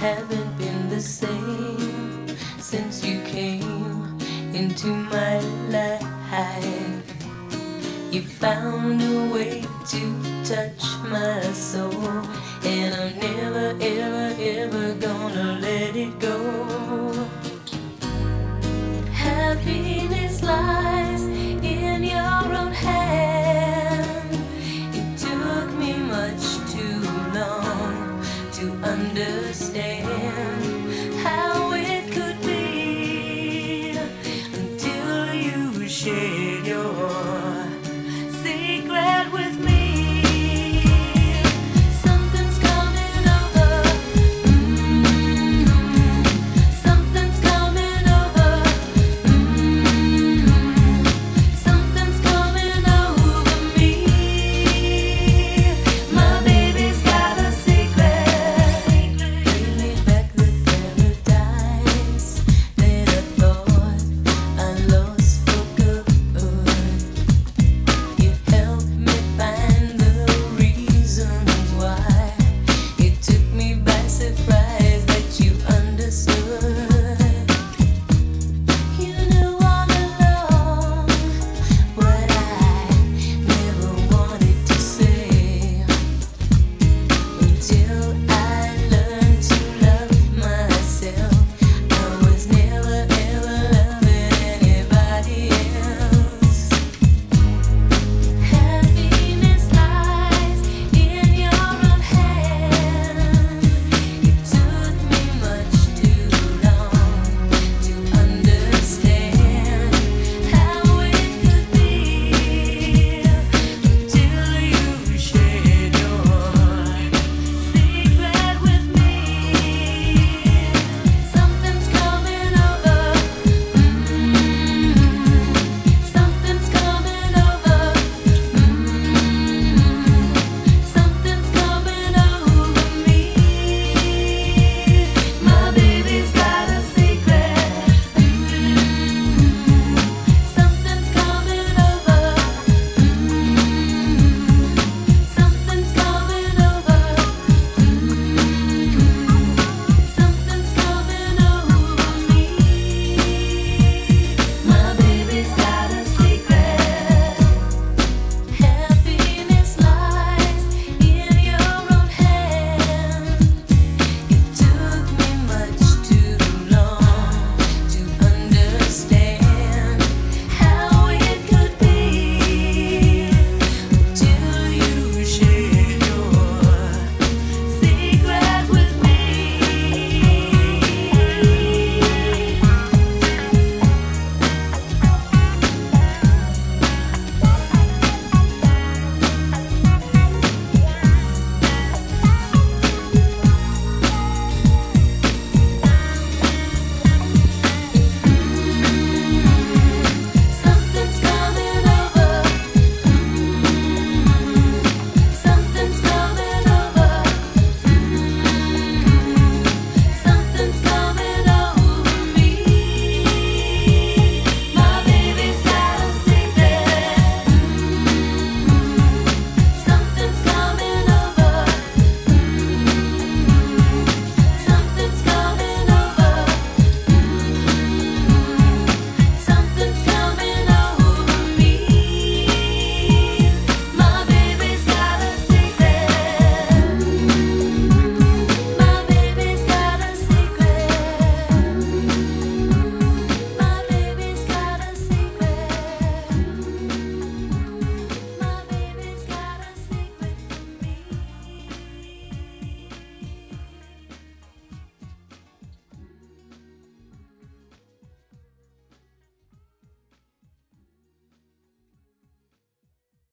haven't been the same since you came into my life. You found a way to touch geliyor